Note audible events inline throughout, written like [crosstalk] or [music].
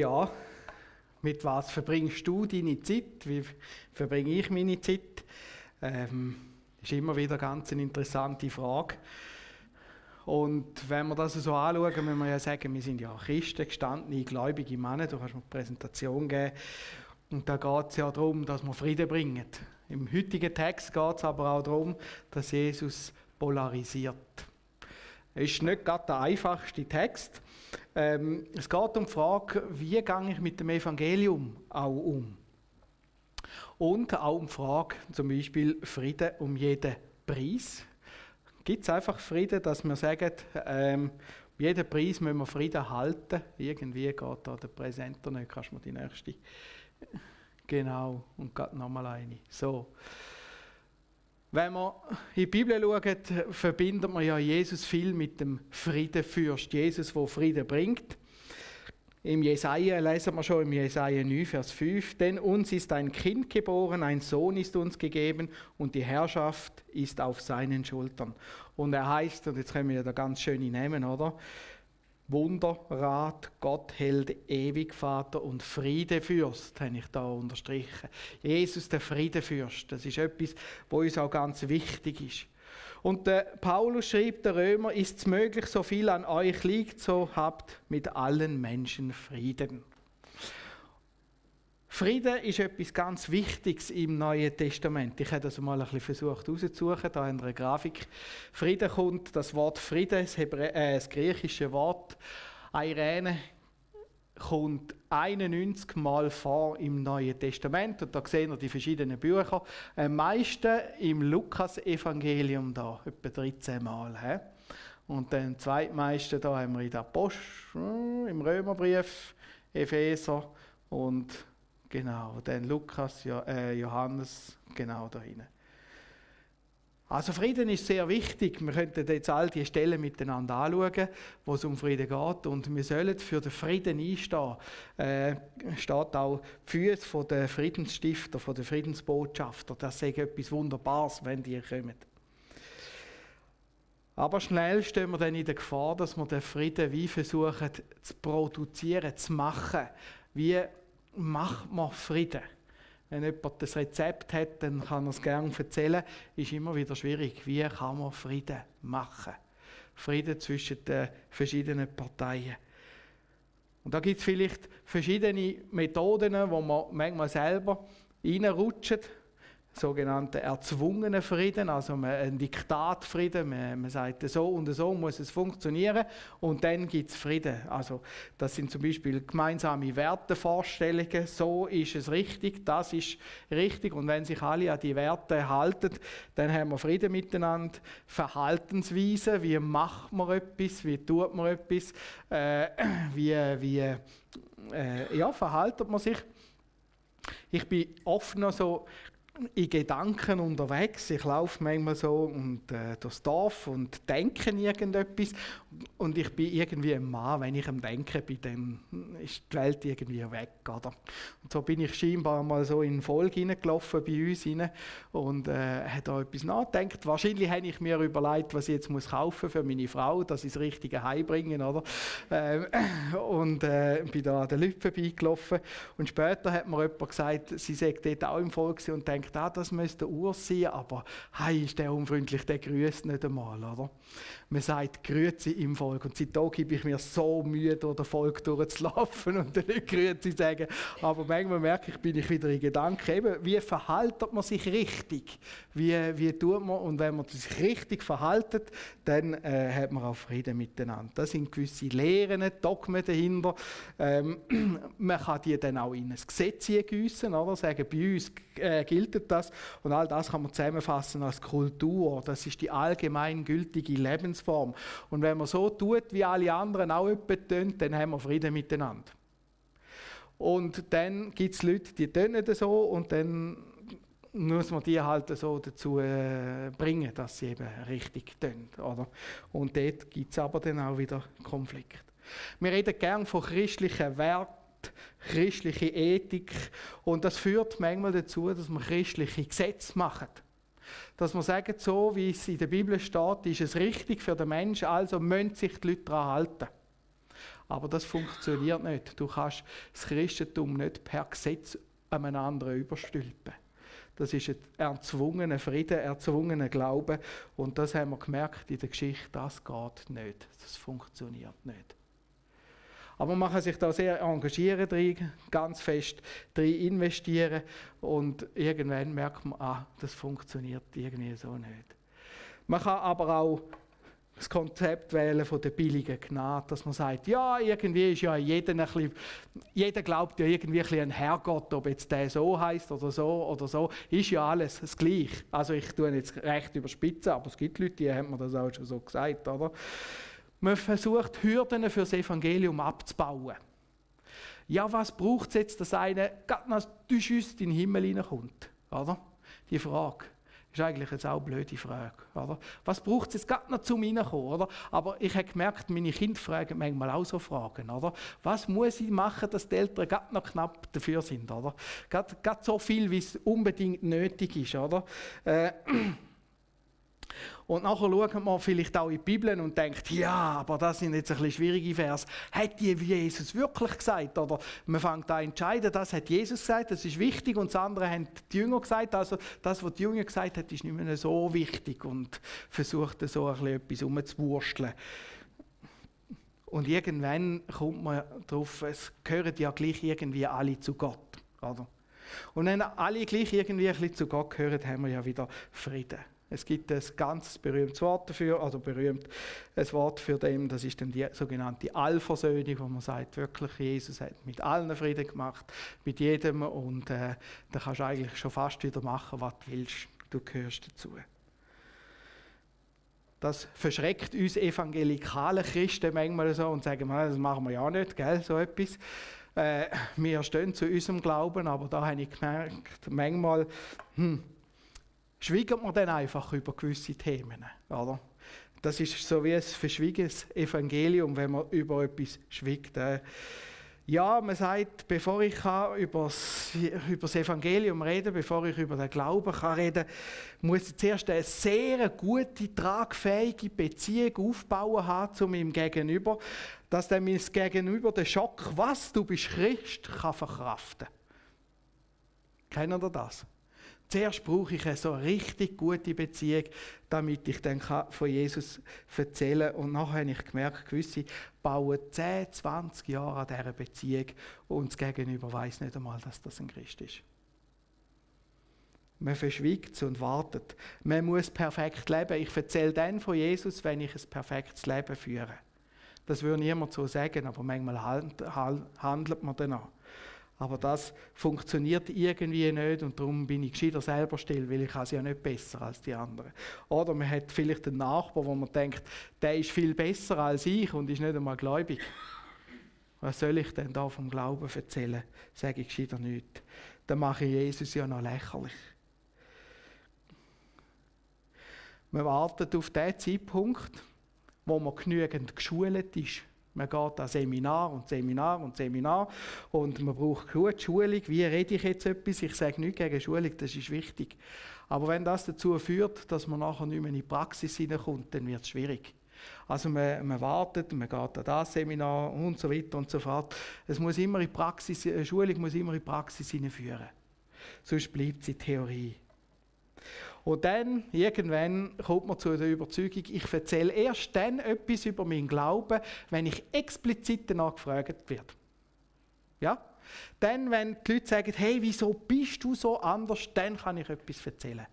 Ja, mit was verbringst du deine Zeit? Wie verbringe ich meine Zeit? Ähm, ist immer wieder ganz eine interessante Frage. Und wenn wir das so anschauen, müssen wir ja sagen, wir sind ja Christen, gestandene, gläubige Männer. Du kannst mir eine Präsentation geben. Und da geht es ja darum, dass wir Frieden bringen. Im heutigen Text geht es aber auch darum, dass Jesus polarisiert. Es ist nicht gerade der einfachste Text. Ähm, es geht um die Frage, wie gehe ich mit dem Evangelium auch um? Und auch um die Frage, zum Beispiel Frieden um jeden Preis. Gibt es einfach Frieden, dass wir sagen, ähm, um jeden Preis müssen wir Frieden halten? Irgendwie geht da der Präsenter nicht. Kannst du mir die nächste? Genau, und gerade nochmal eine. So. Wenn man in die Bibel schaut, verbindet man ja Jesus viel mit dem Friedenfürst. Jesus, der Frieden bringt. Im Jesaja lesen wir schon im Jesaja 9, Vers 5, denn uns ist ein Kind geboren, ein Sohn ist uns gegeben und die Herrschaft ist auf seinen Schultern. Und er heißt, und jetzt können wir da ganz schöne nehmen, oder? Wunderrat, Gott hält ewig und Friedefürst, habe ich da unterstrichen. Jesus, der Friedefürst, das ist etwas, wo uns auch ganz wichtig ist. Und der Paulus schrieb der Römer, ist es möglich, so viel an euch liegt, so habt mit allen Menschen Frieden. Frieden ist etwas ganz Wichtiges im Neuen Testament. Ich habe das mal ein bisschen versucht herauszusuchen, da in einer Grafik. Frieden kommt, das Wort Frieden, das, Hebrä äh, das griechische Wort Eirene, kommt 91 Mal vor im Neuen Testament. Und da sehen wir die verschiedenen Bücher. Am meisten im Lukas-Evangelium da, etwa 13 Mal. He? Und dann zweitmeisten da haben wir in der Post, im Römerbrief, Epheser und Genau, dann Lukas, äh, Johannes, genau da hinten. Also Frieden ist sehr wichtig. Wir könnten jetzt all die Stellen miteinander anschauen, wo es um Frieden geht. Und wir sollen für den Frieden einstehen. Äh, steht auch die Füße der Friedensstifter, von den Friedensbotschafter. Das ist etwas Wunderbares, wenn die kommen. Aber schnell stehen wir dann in der Gefahr, dass wir den Frieden wie versuchen zu produzieren, zu machen. Wie macht man Frieden. Wenn jemand das Rezept hat, dann kann er es gerne erzählen. Ist immer wieder schwierig. Wie kann man Frieden machen? Frieden zwischen den verschiedenen Parteien. Und da gibt es vielleicht verschiedene Methoden, wo man manchmal selber reinrutscht sogenannten erzwungenen Frieden, also ein Diktatfrieden. Man, man sagt, so und so muss es funktionieren und dann gibt es Frieden. Also das sind zum Beispiel gemeinsame Wertevorstellungen, so ist es richtig, das ist richtig und wenn sich alle an die Werte halten, dann haben wir Frieden miteinander. Verhaltensweise, wie macht man etwas, wie tut man etwas, äh, wie, wie äh, ja, verhaltet man sich. Ich bin oft noch so in Gedanken unterwegs. Ich laufe manchmal so und, äh, durchs Dorf und denke irgendetwas. Und ich bin irgendwie ein Mann, wenn ich am Denken bin, dann ist die Welt irgendwie weg. Oder? Und so bin ich scheinbar mal so in Folge hineingelaufen bei uns rein und äh, habe da etwas nachgedacht. Wahrscheinlich habe ich mir überlegt, was ich jetzt muss kaufen für meine Frau, dass ich das richtige Heim bringen, oder? Ähm, [clears throat] und äh, bin da an den Leuten vorbeigelaufen. Und später hat mir jemand gesagt, sie sei dort auch im Volk und denkt, denkt, ah, das müsste Urs sein, aber hey, ist der unfreundlich, der grüßt nicht einmal, oder? Man sagt Grüezi im Volk und seitdem gebe ich mir so Mühe, durch den Volk durchzulaufen [laughs] und dann nicht Grüezi sagen, aber manchmal merke ich, bin ich wieder in Gedanken, eben, wie verhaltet man sich richtig? Wie, wie tut man, und wenn man sich richtig verhaltet, dann äh, hat man auch Frieden miteinander. Das sind gewisse Lehren, Dogmen dahinter. Ähm, [clears throat] man kann die dann auch in ein Gesetz gießen, oder? Sagen, bei uns äh, gilt gilt das? Und all das kann man zusammenfassen als Kultur. Das ist die allgemeingültige Lebensform. Und wenn man so tut, wie alle anderen auch etwas tun, dann haben wir Frieden miteinander. Und dann gibt es Leute, die tun so und dann muss man die halt so dazu äh, bringen, dass sie eben richtig tun. Oder? Und dort gibt es aber dann auch wieder Konflikt. Wir reden gern von christlichen Werten christliche Ethik. Und das führt manchmal dazu, dass man christliche Gesetze macht. Dass man sagt, so wie es in der Bibel steht, ist es richtig für den Menschen, also müssen sich die Leute daran halten. Aber das funktioniert nicht. Du kannst das Christentum nicht per Gesetz einem anderen überstülpen. Das ist ein erzwungener Frieden, erzwungener Glaube. Und das haben wir gemerkt in der Geschichte, das geht nicht. Das funktioniert nicht. Aber man kann sich da sehr engagieren drin, ganz fest drin investieren und irgendwann merkt man, ah, das funktioniert irgendwie so nicht. Man kann aber auch das Konzept wählen von der billigen Gnade, dass man sagt, ja, irgendwie ist ja jeder ein bisschen, jeder glaubt ja irgendwie ein bisschen an Herrgott, ob jetzt der so heißt oder so oder so, ist ja alles das Gleiche. Also ich tue jetzt recht überspitzen, aber es gibt Leute, die haben mir das auch schon so gesagt, oder? Man versucht Hürden für das Evangelium abzubauen. Ja, was braucht es jetzt, dass einer gerade noch in den Himmel hineinkommt? Oder? Die Frage. Ist eigentlich jetzt auch eine blöde Frage. Oder? Was braucht es jetzt gerade noch zum Reinkommen? Oder? Aber ich habe gemerkt, meine Kinder fragen manchmal auch so Fragen. Oder? Was muss ich machen, dass die Eltern gerade noch knapp dafür sind? Oder? Gerade, gerade so viel, wie es unbedingt nötig ist. Oder? Äh, und nachher schaut man vielleicht auch in die Bibel und denkt, ja, aber das sind jetzt ein bisschen schwierige Vers. Hat die Jesus wirklich gesagt? Oder man fängt an zu entscheiden, das hat Jesus gesagt, das ist wichtig und das andere haben die Jünger gesagt. Also das, was die Jünger gesagt haben, ist nicht mehr so wichtig und versucht so ein bisschen etwas umzuwursteln. Und irgendwann kommt man darauf, es gehören ja gleich irgendwie alle zu Gott. Oder? Und wenn alle gleich irgendwie ein bisschen zu Gott gehören, haben wir ja wieder Frieden. Es gibt ein ganz berühmtes Wort dafür, also berühmt ein Wort für dem, das ist dann die sogenannte Allversöhnung, wo man sagt, wirklich, Jesus hat mit allen Frieden gemacht, mit jedem und äh, da kannst du eigentlich schon fast wieder machen, was du willst. Du gehörst dazu. Das verschreckt uns evangelikale Christen manchmal so und sagen, das machen wir ja nicht, gell, so etwas. Äh, wir stehen zu unserem Glauben, aber da habe ich gemerkt, manchmal, hm, schwiegen wir dann einfach über gewisse Themen. Oder? Das ist so wie ein verschwiegenes Evangelium, wenn man über etwas schwiegt. Äh, ja, man sagt, bevor ich über das, Evangelium reden bevor ich über den Glauben kann reden muss ich zuerst eine sehr gute, tragfähige Beziehung aufbauen haben zu meinem Gegenüber, dass dann mein Gegenüber den Schock, was du bist Christ, kann verkraften. Kennen ihr das? Zuerst brauche ich eine so richtig gute Beziehung, damit ich dann von Jesus erzählen kann. Und nachher habe ich gemerkt, gewisse bauen 10, 20 Jahre an dieser Beziehung und das Gegenüber weiß nicht einmal, dass das ein Christ ist. Man verschwiegt es und wartet. Man muss perfekt leben. Ich erzähle dann von Jesus, wenn ich ein perfektes Leben führe. Das würde niemand so sagen, aber manchmal handelt man danach. Aber das funktioniert irgendwie nicht und darum bin ich gescheiter selber still, weil ich es ja nicht besser als die anderen. Oder man hat vielleicht einen Nachbar, wo man denkt, der ist viel besser als ich und ist nicht einmal gläubig. Was soll ich denn da vom Glauben erzählen? Sage ich gescheiter nicht. Dann mache ich Jesus ja noch lächerlich. Man wartet auf den Zeitpunkt, wo man genügend geschult ist man geht an Seminar und Seminar und Seminar und man braucht gut Schulung. Wie rede ich jetzt etwas? Ich sage nichts gegen Schulung, das ist wichtig. Aber wenn das dazu führt, dass man nachher nicht mehr in die Praxis hineinkommt, dann wird es schwierig. Also man, man, wartet, man geht an das Seminar und so weiter und so fort. Es muss immer in Praxis, eine Schulung muss immer in die Praxis hineinführen. Sonst bleibt sie Theorie. Und dann, irgendwann, kommt man zu der Überzeugung, ich erzähle erst dann etwas über meinen Glauben, wenn ich explizit danach gefragt werde. Ja? Dann, wenn die Leute sagen, hey, wieso bist du so anders, dann kann ich etwas erzählen.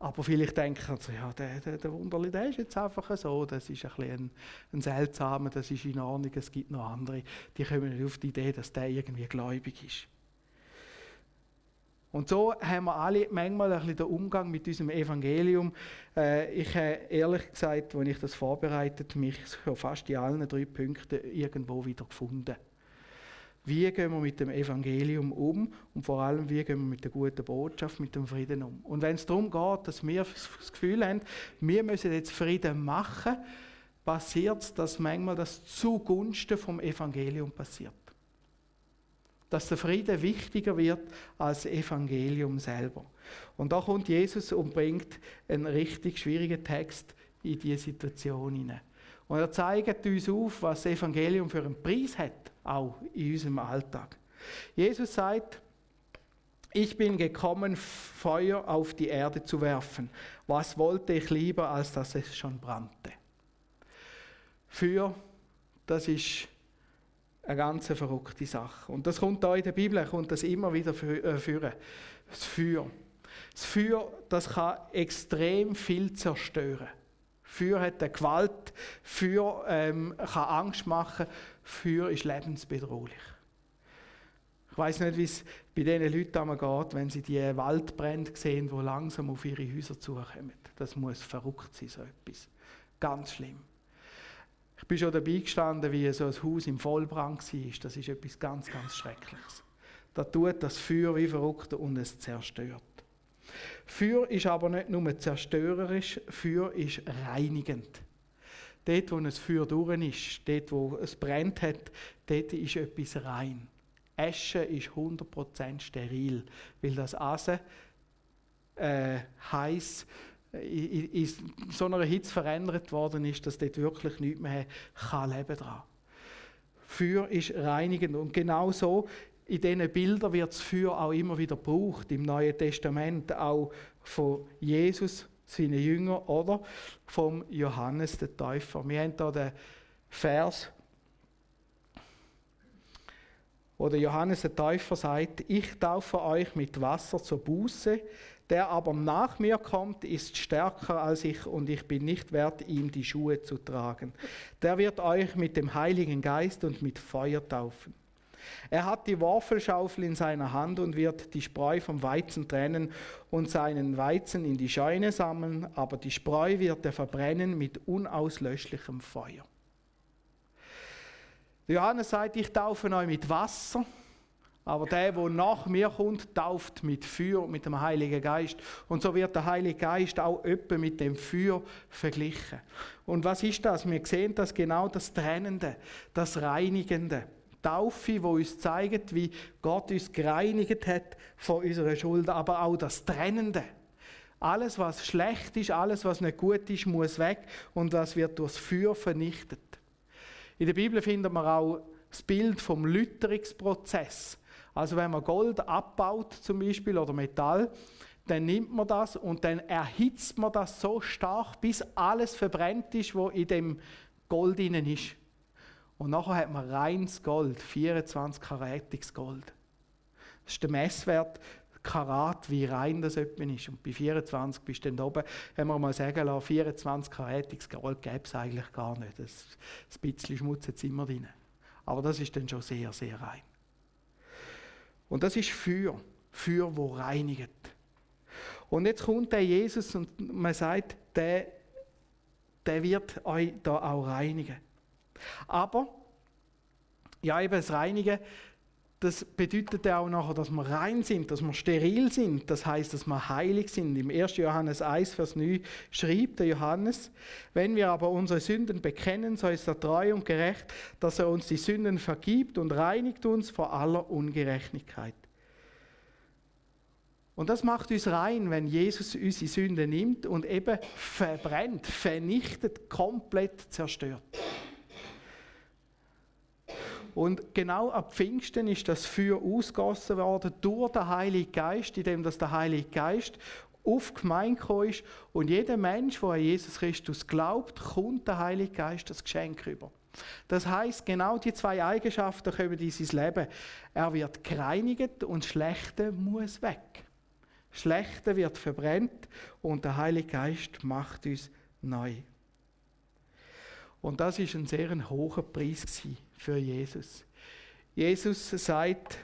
Aber vielleicht denken sie, ja, der, der, der Wunderli, der ist jetzt einfach so, das ist ein, ein, ein seltsamer, das ist in Ordnung, es gibt noch andere, die kommen nicht auf die Idee, dass der irgendwie gläubig ist. Und so haben wir alle manchmal ein den Umgang mit unserem Evangelium. Äh, ich habe ehrlich gesagt, als ich das vorbereitet mich fast in allen drei Punkten irgendwo wieder gefunden. Wie gehen wir mit dem Evangelium um und vor allem, wie gehen wir mit der guten Botschaft, mit dem Frieden um? Und wenn es darum geht, dass wir das Gefühl haben, wir müssen jetzt Frieden machen, passiert es, dass manchmal das zugunsten vom Evangelium passiert dass der Friede wichtiger wird als das Evangelium selber. Und da kommt Jesus und bringt einen richtig schwierigen Text in diese Situation hinein. Und er zeigt uns auf, was das Evangelium für einen Preis hat, auch in unserem Alltag. Jesus sagt, ich bin gekommen, Feuer auf die Erde zu werfen. Was wollte ich lieber, als dass es schon brannte? Für, das ist eine ganz verrückte Sache. Und das kommt da in der Bibel, kommt das immer wieder führen. Äh, das Feuer. Das Feuer, das kann extrem viel zerstören. Feuer hat eine Gewalt, Feuer ähm, kann Angst machen, Feuer ist lebensbedrohlich. Ich weiß nicht, wie es bei diesen Leuten geht, wenn sie die Waldbrände sehen, die langsam auf ihre Häuser zukommen. Das muss verrückt sein, so etwas. Ganz schlimm. Ich bin schon dabei gestanden, wie so ein Haus im Vollbrand war. Das ist etwas ganz, ganz Schreckliches. Da tut das Feuer wie verrückt und es zerstört. Feuer ist aber nicht nur zerstörerisch, Feuer ist reinigend. Dort, wo ein Feuer durch ist, dort, wo es brennt hat, dort ist etwas rein. Asche ist 100% steril, weil das Eisen äh, heiß in, in so einer Hitze verändert worden ist, dass dort wirklich nichts mehr kann leben dran. Feuer ist reinigend und genau so in diesen Bildern wird das Feuer auch immer wieder gebraucht, im Neuen Testament, auch von Jesus, seinen Jüngern oder vom Johannes der Täufer. Wir haben hier den Vers wo der Johannes der Täufer sagt, ich taufe euch mit Wasser zur Buße, der aber nach mir kommt, ist stärker als ich und ich bin nicht wert, ihm die Schuhe zu tragen. Der wird euch mit dem Heiligen Geist und mit Feuer taufen. Er hat die Waffelschaufel in seiner Hand und wird die Spreu vom Weizen trennen und seinen Weizen in die Scheune sammeln, aber die Spreu wird er verbrennen mit unauslöschlichem Feuer. Johannes sagt, ich taufe euch mit Wasser, aber der, der nach mir kommt, tauft mit Feuer, mit dem Heiligen Geist. Und so wird der Heilige Geist auch öppe mit dem Feuer verglichen. Und was ist das? Wir sehen das genau das Trennende, das Reinigende. Taufe, wo uns zeigt, wie Gott uns gereinigt hat von unserer Schuld, aber auch das Trennende. Alles, was schlecht ist, alles, was nicht gut ist, muss weg und das wird durchs Feuer vernichtet. In der Bibel findet man auch das Bild vom Lütterungsprozess. Also wenn man Gold abbaut zum Beispiel oder Metall, dann nimmt man das und dann erhitzt man das so stark, bis alles verbrennt ist, was in dem Gold innen ist. Und nachher hat man reines Gold, 24 karatiges Gold. Das ist der Messwert Karat, wie rein das etwa ist. Und bei 24 bist du dann oben, wenn wir mal sagen lassen, 24 karatiges Gold gäbe es eigentlich gar nicht. Das, das bisschen Schmutz jetzt immer drin. Aber das ist dann schon sehr, sehr rein. Und das ist Feuer. Feuer, wo reinigt. Und jetzt kommt der Jesus und man sagt, der, der wird euch da auch reinigen. Aber, ja, eben das Reinigen, das bedeutet ja auch nachher, dass wir rein sind, dass wir steril sind. Das heißt, dass wir heilig sind. Im 1. Johannes 1, Vers 9 schrieb der Johannes, wenn wir aber unsere Sünden bekennen, so ist er treu und gerecht, dass er uns die Sünden vergibt und reinigt uns vor aller Ungerechtigkeit. Und das macht uns rein, wenn Jesus unsere Sünde nimmt und eben verbrennt, vernichtet, komplett zerstört. Und genau ab Pfingsten ist das Feuer ausgossen worden durch den Heiligen Geist, indem das der Heilige Geist auf Gemeinde ist. Und jeder Mensch, der an Jesus Christus glaubt, kommt der Heilige Geist das Geschenk über. Das heißt, genau die zwei Eigenschaften kommen in sein Leben. Er wird gereinigt und Schlechte muss weg. Schlechte wird verbrennt und der Heilige Geist macht uns neu. Und das ist ein sehr hoher Preis für Jesus. Jesus sagt,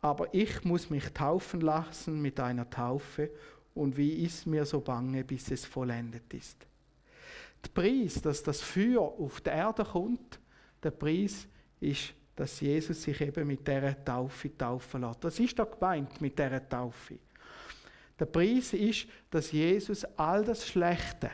aber ich muss mich taufen lassen mit einer Taufe und wie ist mir so bange, bis es vollendet ist. Der Preis, dass das Feuer auf die Erde kommt, der Preis ist, dass Jesus sich eben mit dieser Taufe taufen lässt. Das ist doch gemeint mit dieser Taufe. Der Preis ist, dass Jesus all das Schlechte,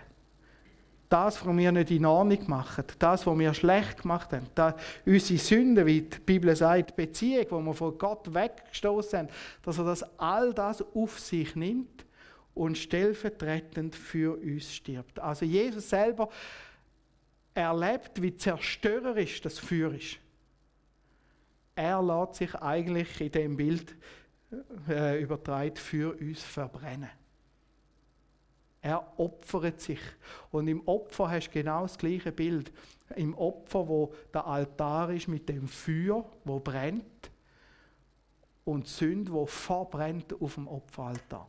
das, was wir nicht in Ordnung machen, das, was wir schlecht gemacht haben, das, unsere Sünden, wie die Bibel sagt, Beziehung, wo wir von Gott weggestoßen haben, dass er das all das auf sich nimmt und stellvertretend für uns stirbt. Also Jesus selber erlebt, wie zerstörerisch das Feuer ist. Er lässt sich eigentlich in dem Bild äh, übertragen für uns verbrennen. Er opfert sich. Und im Opfer hast du genau das gleiche Bild. Im Opfer, wo der Altar ist mit dem Feuer, wo brennt, und Sünde, wo verbrennt auf dem Opferaltar.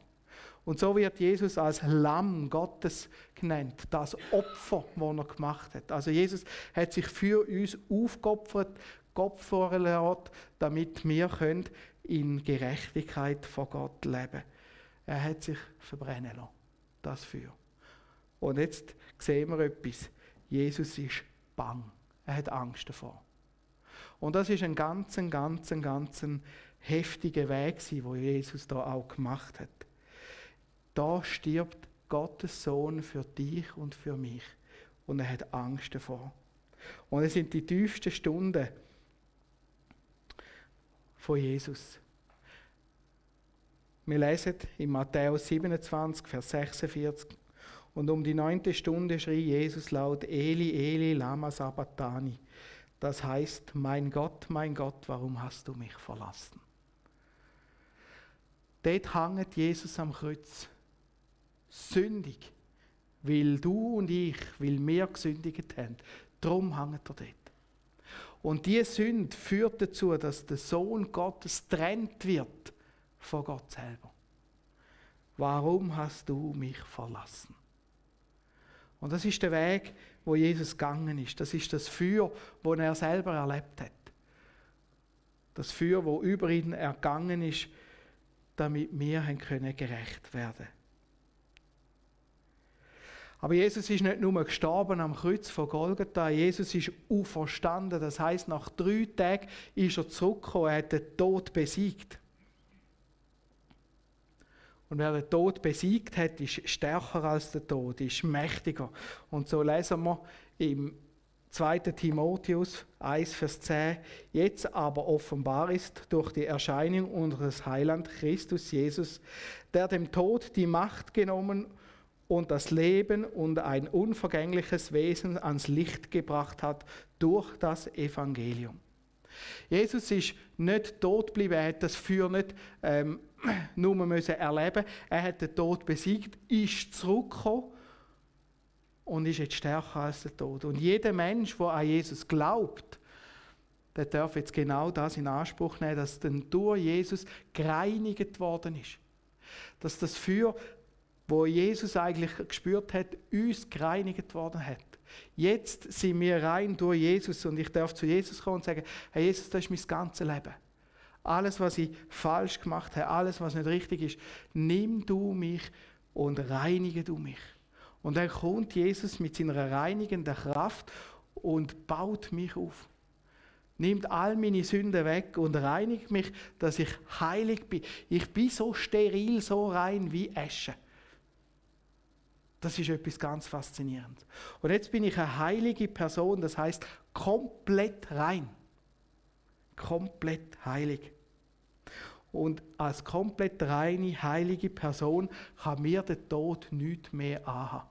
Und so wird Jesus als Lamm Gottes genannt, das Opfer, das er gemacht hat. Also Jesus hat sich für uns aufgeopfert, geopfert damit wir in Gerechtigkeit vor Gott leben können. Er hat sich verbrennen lassen, das Feuer. Und jetzt sehen wir etwas. Jesus ist bang. Er hat Angst davor. Und das ist ein ganz, ganz, ganz heftiger Weg, den Jesus da auch gemacht hat. Da stirbt Gottes Sohn für dich und für mich. Und er hat Angst davor. Und es sind die tiefsten Stunden von Jesus. Wir lesen in Matthäus 27, Vers 46. Und um die neunte Stunde schrie Jesus laut, Eli, Eli, lama sabachthani. Das heißt, mein Gott, mein Gott, warum hast du mich verlassen? Dort hängt Jesus am Kreuz. Sündig. Weil du und ich, weil wir gesündigt haben. Darum hängt er dort. Und diese Sünde führt dazu, dass der Sohn Gottes trennt wird von Gott selber. Warum hast du mich verlassen? Und das ist der Weg, wo Jesus gegangen ist. Das ist das Feuer, wo er selber erlebt hat. Das Feuer, wo über ihn ergangen ist, damit wir können gerecht werden. Aber Jesus ist nicht nur gestorben am Kreuz von Golgatha, Jesus ist auferstanden. Das heißt, nach drei Tagen ist er zurückgekommen, er hat den Tod besiegt. Und wer den Tod besiegt hat, ist stärker als der Tod, ist mächtiger. Und so lesen wir im 2. Timotheus 1, Vers 10, jetzt aber offenbar ist durch die Erscheinung unseres Heiland Christus Jesus, der dem Tod die Macht genommen und das Leben und ein unvergängliches Wesen ans Licht gebracht hat durch das Evangelium. Jesus ist nicht tot geblieben, er hat das Feuer nicht ähm, [clears throat] nur müssen erleben Er hat den Tod besiegt, ist zurückgekommen und ist jetzt stärker als der Tod. Und jeder Mensch, der an Jesus glaubt, der darf jetzt genau das in Anspruch nehmen, dass dann durch Jesus gereinigt worden ist. Dass das Feuer wo Jesus eigentlich gespürt hat, uns gereinigt worden hat. Jetzt sind wir rein durch Jesus und ich darf zu Jesus kommen und sagen, Herr Jesus, das ist mein ganzes Leben. Alles, was ich falsch gemacht habe, alles, was nicht richtig ist, nimm du mich und reinige du mich. Und dann kommt Jesus mit seiner reinigenden Kraft und baut mich auf. Nimmt all meine Sünden weg und reinigt mich, dass ich heilig bin. Ich bin so steril, so rein wie Asche. Das ist etwas ganz Faszinierendes. Und jetzt bin ich eine heilige Person, das heißt komplett rein. Komplett heilig. Und als komplett reine, heilige Person kann mir der Tod nichts mehr anhaben.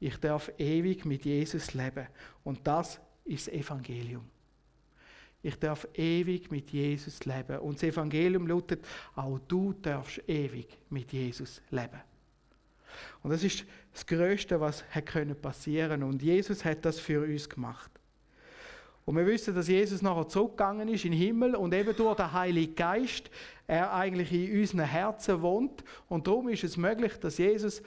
Ich darf ewig mit Jesus leben. Und das ist das Evangelium. Ich darf ewig mit Jesus leben. Und das Evangelium lautet, auch du darfst ewig mit Jesus leben. Und das ist das Größte, was passieren konnte. Und Jesus hat das für uns gemacht. Und wir wissen, dass Jesus nachher zurückgegangen ist in den Himmel und eben durch den Heiligen Geist er eigentlich in unseren Herzen wohnt. Und darum ist es möglich, dass Jesus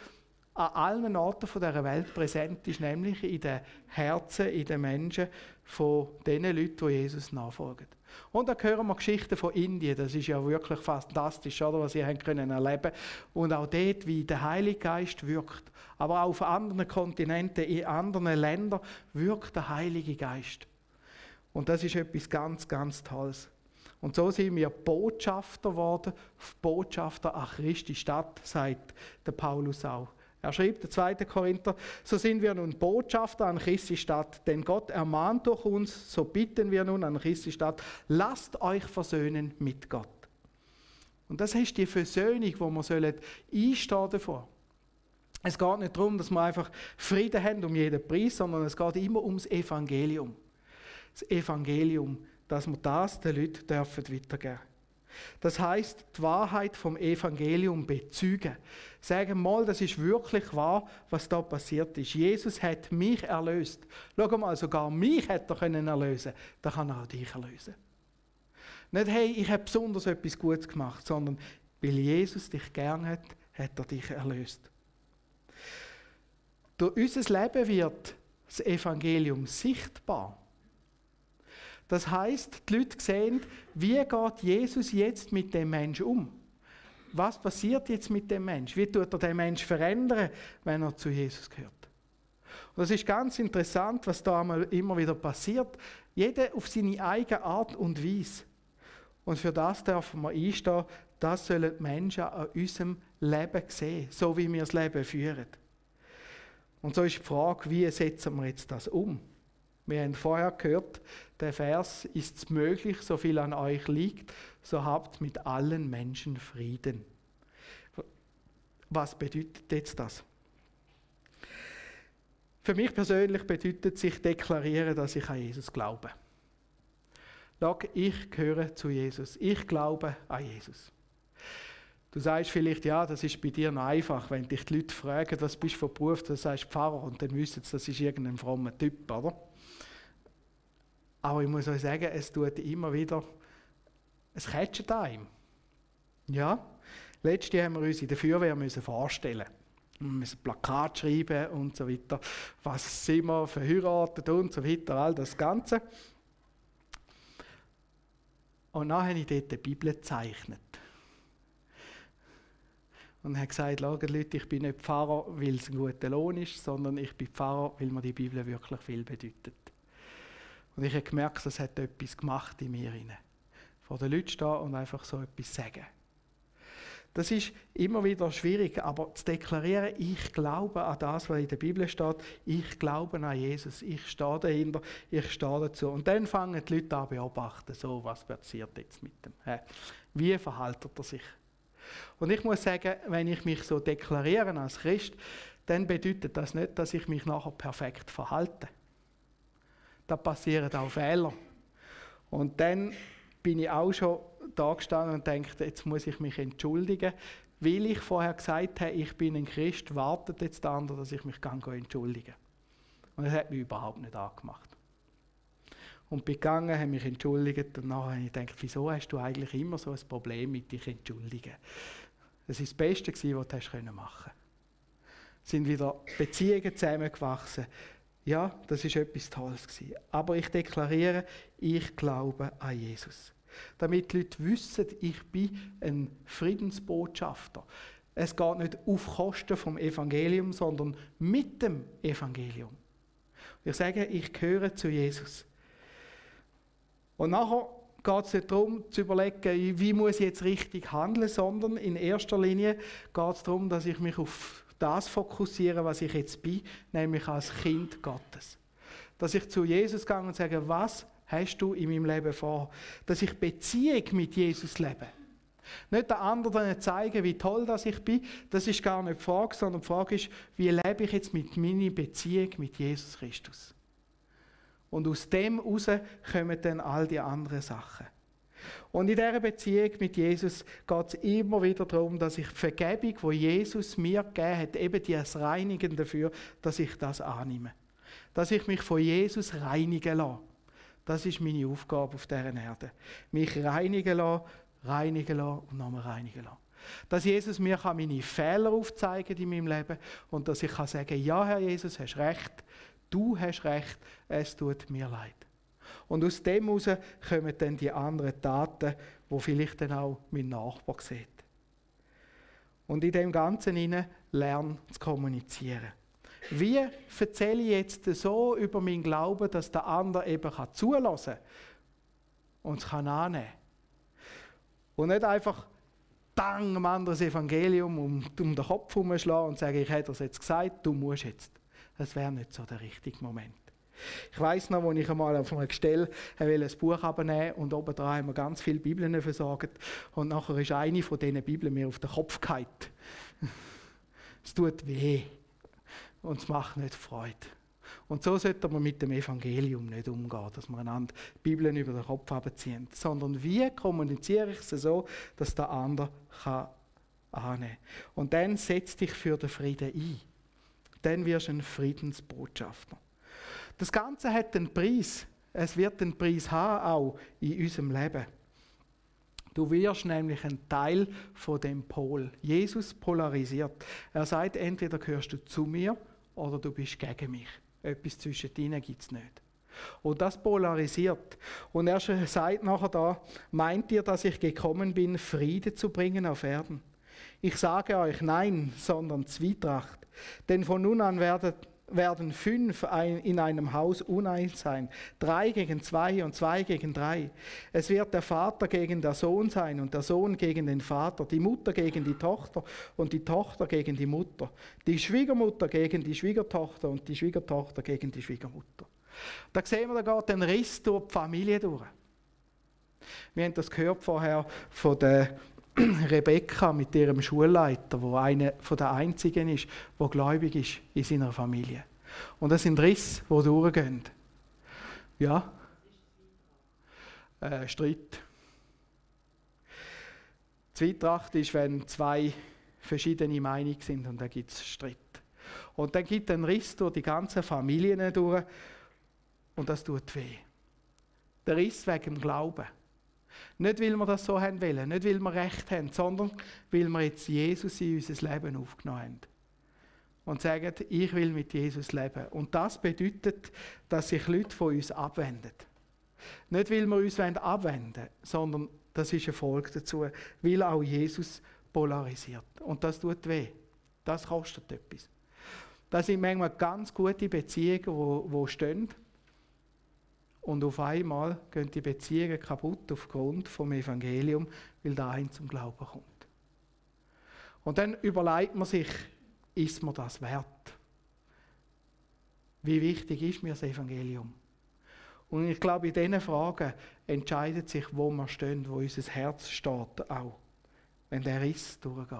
an allen Orten dieser Welt präsent ist, nämlich in den Herzen, in den Menschen von den Leuten, die Jesus nachfolgen. Und da hören wir Geschichten von Indien. Das ist ja wirklich fantastisch, oder, was ihr können erleben Und auch dort, wie der Heilige Geist wirkt. Aber auch auf anderen Kontinenten, in anderen Ländern wirkt der Heilige Geist. Und das ist etwas ganz, ganz Tolles. Und so sind wir Botschafter geworden, Botschafter an Christi Stadt, sagt der Paulus auch. Er schrieb, der 2. Korinther, so sind wir nun Botschafter an Christi Stadt, denn Gott ermahnt durch uns, so bitten wir nun an Christi Stadt, lasst euch versöhnen mit Gott. Und das ist die Versöhnung, wo wir einstehen davor. Es geht nicht darum, dass wir einfach Frieden haben um jeden Preis, sondern es geht immer ums Evangelium. Das Evangelium, dass wir das den Leuten dürfen weitergeben Das heißt, die Wahrheit vom Evangelium bezeugen. Sagen mal, das ist wirklich wahr, was da passiert ist. Jesus hat mich erlöst. Schau mal, sogar mich hätte er können erlösen. Da kann er auch dich erlösen. Nicht, hey, ich habe besonders etwas Gutes gemacht, sondern weil Jesus dich gern hat, hat er dich erlöst. Durch unser Leben wird das Evangelium sichtbar. Das heißt, die Leute sehen, wie geht Jesus jetzt mit dem Menschen um? Was passiert jetzt mit dem Menschen? Wie tut er den Menschen verändern, wenn er zu Jesus gehört? Und das ist ganz interessant, was da immer wieder passiert. Jeder auf seine eigene Art und Weise. Und für das dürfen wir einstehen, das sollen die Menschen an unserem Leben sehen, so wie wir das Leben führen. Und so ist die Frage, wie setzen wir jetzt das um? Wir haben vorher gehört, der Vers ist möglich, so viel an euch liegt, so habt mit allen Menschen Frieden. Was bedeutet jetzt das? Für mich persönlich bedeutet sich deklarieren, dass ich an Jesus glaube. Ich gehöre zu Jesus. Ich glaube an Jesus. Du sagst vielleicht, ja, das ist bei dir noch einfach, wenn dich die Leute fragen, was bist du für Beruf, dann sagst du Pfarrer und dann wissen sie, das ist irgendein frommer Typ, oder? Aber ich muss euch sagen, es tut immer wieder, es catcht einem. Ja, letztes Jahr haben wir uns in der Feuerwehr müssen vorstellen wir müssen Plakat schreiben und so weiter. Was sind wir verheiratet und so weiter, all das Ganze. Und dann habe ich dort die Bibel gezeichnet und hat gesagt, schaut Leute, ich bin nicht Pfarrer, weil es ein guter Lohn ist, sondern ich bin Pfarrer, weil mir die Bibel wirklich viel bedeutet. Und ich habe gemerkt, das hat etwas gemacht in mir. Vor den Leuten stehen und einfach so etwas sagen. Das ist immer wieder schwierig, aber zu deklarieren, ich glaube an das, was in der Bibel steht, ich glaube an Jesus, ich stehe dahinter, ich stehe dazu. Und dann fangen die Leute an beobachten, so, was passiert jetzt mit dem? Wie verhaltet er sich? Und ich muss sagen, wenn ich mich so deklariere als Christ, dann bedeutet das nicht, dass ich mich nachher perfekt verhalte. Da passieren auch Fehler. Und dann bin ich auch schon da gestanden und denke, jetzt muss ich mich entschuldigen. Weil ich vorher gesagt habe, ich bin ein Christ, wartet jetzt der andere, dass ich mich entschuldigen kann. Und das hat mich überhaupt nicht angemacht und bin gegangen, habe mich entschuldigt und nachher habe ich gedacht, wieso hast du eigentlich immer so ein Problem mit dich entschuldigen? Das ist das Beste, was du machen konntest. Es sind wieder Beziehungen zusammengewachsen. Ja, das ist etwas Tolles gewesen. Aber ich deklariere, ich glaube an Jesus. Damit die Leute wissen, ich bin ein Friedensbotschafter. Es geht nicht auf Kosten vom Evangelium, sondern mit dem Evangelium. Ich sage, ich gehöre zu Jesus. Und nachher geht es nicht darum, zu überlegen, wie muss ich jetzt richtig handeln, sondern in erster Linie geht es darum, dass ich mich auf das fokussiere, was ich jetzt bin, nämlich als Kind Gottes. Dass ich zu Jesus gehe und sage, was hast du in meinem Leben vor? Dass ich Beziehung mit Jesus lebe. Nicht den anderen zeigen, wie toll das ich bin, das ist gar nicht die Frage, sondern die Frage ist, wie lebe ich jetzt mit meiner Beziehung mit Jesus Christus? Und aus dem heraus kommen dann all die anderen Sachen. Und in dieser Beziehung mit Jesus geht es immer wieder darum, dass ich die Vergebung, die Jesus mir gegeben hat, eben das Reinigen dafür, dass ich das annehme. Dass ich mich von Jesus reinigen lasse. Das ist meine Aufgabe auf dieser Erde. Mich reinigen lassen, reinigen lassen und nochmal reinigen lassen. Dass Jesus mir meine Fehler aufzeigen in meinem Leben und dass ich sagen kann ja Herr Jesus, hast recht, du hast recht, es tut mir leid. Und aus dem heraus kommen dann die anderen Taten, wo vielleicht dann auch mein Nachbar sieht. Und in dem Ganzen hinein lernen zu kommunizieren. Wie erzähle ich jetzt so über meinen Glauben, dass der andere eben zulassen kann und es kann annehmen Und nicht einfach dann am anderen das Evangelium um, um den Kopf herumschlagen und sagen, ich hätte es jetzt gesagt, du musst jetzt. Das wäre nicht so der richtige Moment. Ich weiß noch, als ich einmal auf einem Gestell ein Buch abnehmen und oben dran haben wir ganz viele Bibeln versorgt und nachher ist eine von diesen Bibeln mir auf den Kopf gefallen. [laughs] Es tut weh und es macht nicht Freude. Und so sollte man mit dem Evangelium nicht umgehen, dass man einander Bibeln über den Kopf abziehen, sondern wie kommuniziere ich sie so, dass der andere kann annehmen. Und dann setz dich für den Frieden ein. Dann wirst du ein Friedensbotschafter. Das Ganze hat einen Preis. Es wird einen Preis haben, auch in unserem Leben. Du wirst nämlich ein Teil von dem Pol. Jesus polarisiert. Er sagt, entweder gehörst du zu mir oder du bist gegen mich. Etwas zwischen ihnen gibt es nicht. Und das polarisiert. Und er sagt nachher da, meint ihr, dass ich gekommen bin, Friede zu bringen auf Erden? Ich sage euch nein, sondern Zwietracht. Denn von nun an werdet, werden fünf in einem Haus uneins sein, drei gegen zwei und zwei gegen drei. Es wird der Vater gegen der Sohn sein und der Sohn gegen den Vater, die Mutter gegen die Tochter und die Tochter gegen die Mutter, die Schwiegermutter gegen die Schwiegertochter und die Schwiegertochter gegen die Schwiegermutter. Da sehen wir, da geht ein Riss durch die Familie durch. Wir haben das gehört vorher von der [clears throat] Rebecca mit ihrem Schulleiter, wo eine von der einzigen ist, wo gläubig ist in seiner Familie. Und das sind Risse, die durchgehen. Ja? Äh, Streit. Zweitracht ist, wenn zwei verschiedene Meinungen sind und dann gibt es Streit. Und dann gibt es einen Riss durch die ganze Familie durch und das tut weh. Der Riss wegen dem Glauben. Nicht, weil wir das so haben wollen, nicht, weil wir Recht haben, sondern weil wir jetzt Jesus in unser Leben aufgenommen haben. Und sagen, ich will mit Jesus leben. Und das bedeutet, dass sich Leute von uns abwenden. Nicht, weil wir uns abwenden wollen, sondern das ist ein Folge dazu, weil auch Jesus polarisiert. Und das tut weh. Das kostet etwas. Das sind manchmal ganz gute Beziehungen, die stehen. Und auf einmal gehen die Beziehungen kaputt aufgrund vom Evangelium, weil der eine zum Glauben kommt. Und dann überlegt man sich, ist mir das wert? Wie wichtig ist mir das Evangelium? Und ich glaube, in diesen Fragen entscheidet sich, wo wir stehen, wo unser Herz steht, auch, wenn der Riss durchgeht.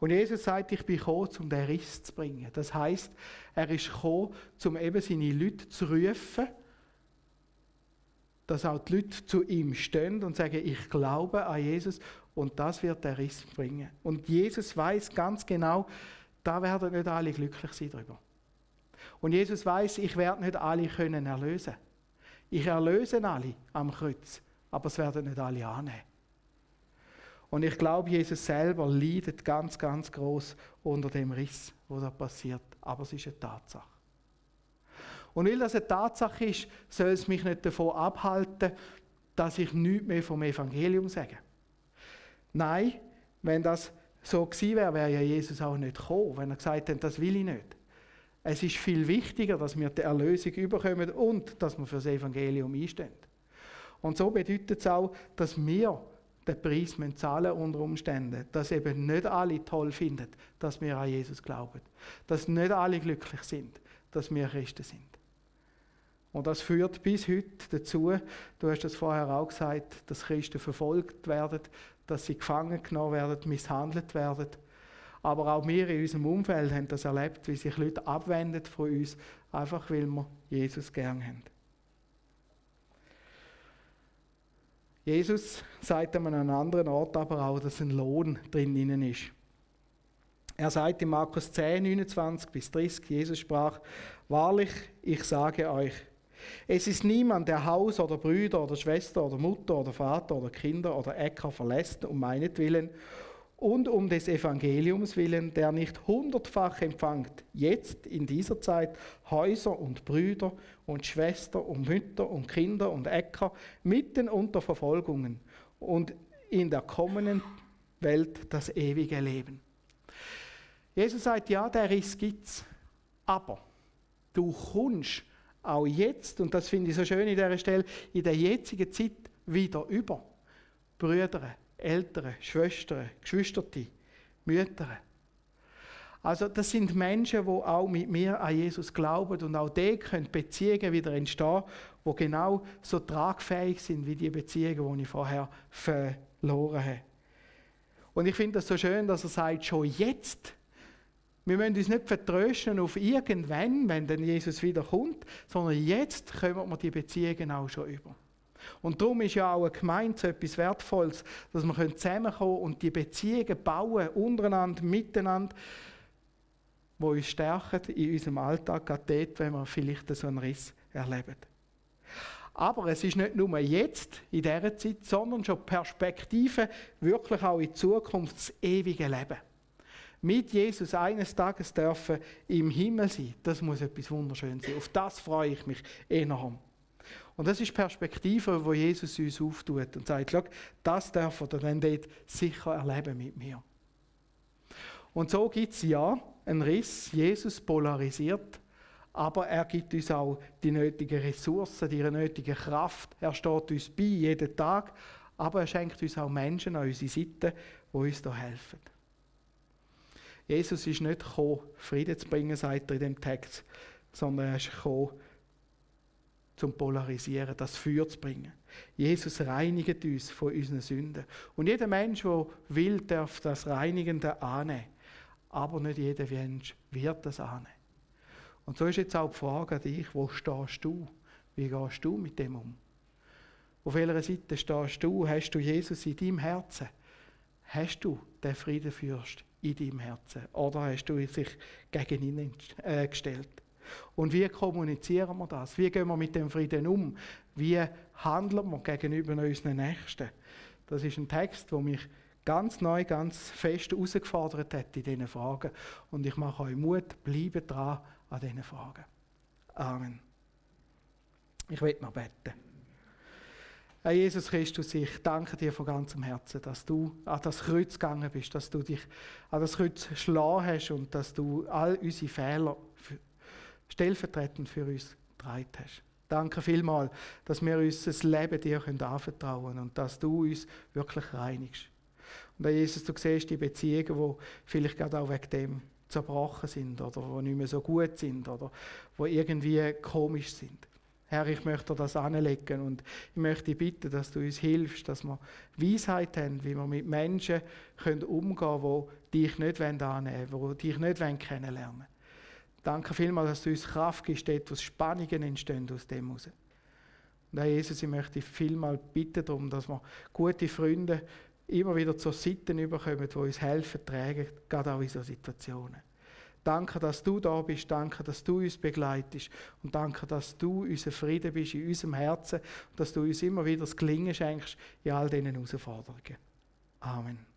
Und Jesus sagt, ich bin gekommen, um den Riss zu bringen. Das heißt, er ist gekommen, um eben seine Leute zu rufen, dass auch die Leute zu ihm stehen und sagen, ich glaube an Jesus und das wird der Riss bringen. Und Jesus weiß ganz genau, da werden nicht alle glücklich sein darüber. Und Jesus weiß, ich werde nicht alle können erlösen. Ich erlöse alle am Kreuz, aber es werden nicht alle annehmen. Und ich glaube, Jesus selber leidet ganz, ganz groß unter dem Riss, wo da passiert. Aber es ist eine Tatsache. Und weil das eine Tatsache ist, soll es mich nicht davon abhalten, dass ich nichts mehr vom Evangelium sage. Nein, wenn das so gewesen wäre, wäre ja Jesus auch nicht gekommen, wenn er gesagt hätte, das will ich nicht. Es ist viel wichtiger, dass wir die Erlösung überkommen und dass wir für das Evangelium einstehen. Und so bedeutet es auch, dass wir den Preis zahlen unter Umständen, dass eben nicht alle toll finden, dass wir an Jesus glauben, dass nicht alle glücklich sind, dass wir Christen sind. Und das führt bis heute dazu, du hast es vorher auch gesagt, dass Christen verfolgt werden, dass sie gefangen genommen werden, misshandelt werden. Aber auch wir in unserem Umfeld haben das erlebt, wie sich Leute abwenden von uns, einfach weil wir Jesus gern haben. Jesus sagt an einem anderen Ort aber auch, dass ein Lohn drin ist. Er sagt in Markus 10, 29 bis 30, Jesus sprach, Wahrlich, ich sage euch, es ist niemand, der Haus oder Brüder oder Schwester oder Mutter oder Vater oder Kinder oder Äcker verlässt um meinetwillen und um des Evangeliums willen, der nicht hundertfach empfangt, jetzt in dieser Zeit Häuser und Brüder und Schwester und Mütter und Kinder und Äcker mitten unter Verfolgungen und in der kommenden Welt das ewige Leben. Jesus sagt, ja, der Riss gibt's, aber du kommst auch jetzt, und das finde ich so schön in dieser Stelle, in der jetzigen Zeit wieder über. Brüder, Eltern, Schwestern, Geschwisterte, Mütter. Also das sind Menschen, die auch mit mir an Jesus glauben und auch die können Beziehungen wieder entstehen, die genau so tragfähig sind wie die Beziehungen, die ich vorher verloren habe. Und ich finde das so schön, dass er sagt, schon jetzt Wir müssen uns nicht vertrösten auf irgendwann, wenn dann Jesus wieder kommt, sondern jetzt kommen wir die Beziehungen auch schon über. Und darum ist ja auch eine Gemeinde so etwas Wertvolles, dass wir zusammenkommen und die Beziehungen bauen, untereinander, miteinander, die uns stärken in unserem Alltag, gerade dort, wenn wir vielleicht so einen Riss erleben. Aber es ist nicht nur jetzt, in dieser Zeit, sondern schon Perspektive, wirklich auch in Zukunft, das ewige Leben. Mit Jesus eines Tages dürfen im Himmel sein, das muss etwas Wunderschönes sein. Auf das freue ich mich enorm. Und das ist Perspektive, wo Jesus uns auftut und sagt, schau, das darf ihr dann dort sicher erleben mit mir. Und so gibt es ja einen Riss. Jesus polarisiert, aber er gibt uns auch die nötigen Ressourcen, die nötige Kraft. Er steht uns bei jeden Tag, aber er schenkt uns auch Menschen an unsere Seite, die uns da helfen. Jesus ist nicht gekommen, Frieden zu bringen, sagt er in dem Text, sondern er ist gekommen, zum Polarisieren, das Feuer zu bringen. Jesus reinigt uns von unseren Sünden. Und jeder Mensch, der will, darf das Reinigende annehmen. Aber nicht jeder Mensch wird das annehmen. Und so ist jetzt auch die Frage an dich, wo stehst du? Wie gehst du mit dem um? Auf welcher Seite stehst du? Hast du Jesus in deinem Herzen? Hast du den Friedenfürst in deinem Herzen? Oder hast du dich gegen ihn äh, gestellt? Und wie kommunizieren wir das? Wie gehen wir mit dem Frieden um? Wie handeln wir gegenüber unseren Nächsten? Das ist ein Text, der mich ganz neu, ganz fest herausgefordert hat in diesen Fragen. Und ich mache euch Mut, bleibe dran an diesen Fragen. Amen. Ich will noch beten. Herr Jesus Christus, ich danke dir von ganzem Herzen, dass du an das Kreuz gegangen bist, dass du dich an das Kreuz geschlagen hast und dass du all unsere Fehler stellvertretend für uns getragen hast. Danke vielmals, dass wir uns das Leben dir anvertrauen können und dass du uns wirklich reinigst. Und Herr Jesus, du siehst die Beziehungen, die vielleicht gerade auch wegen dem zerbrochen sind oder die nicht mehr so gut sind oder die irgendwie komisch sind. Herr, ich möchte das anlegen und ich möchte bitten, dass du uns hilfst, dass wir Weisheit haben, wie wir mit Menschen umgehen können, die dich nicht annehmen wollen, die dich nicht kennenlernen wollen. Danke vielmals, dass du uns Kraft gibst, dort, wo Spannungen entstehen aus dem heraus. Und Herr Jesus, ich möchte vielmal bitten darum, dass wir gute Freunde immer wieder zur Seite überkommen, die uns helfen, tragen, gerade auch in solchen Situationen. Danke, dass du da bist. Danke, dass du uns begleitest. Und danke, dass du unser Frieden bist in unserem Herzen und dass du uns immer wieder das Gelingen schenkst in all diesen Herausforderungen. Amen.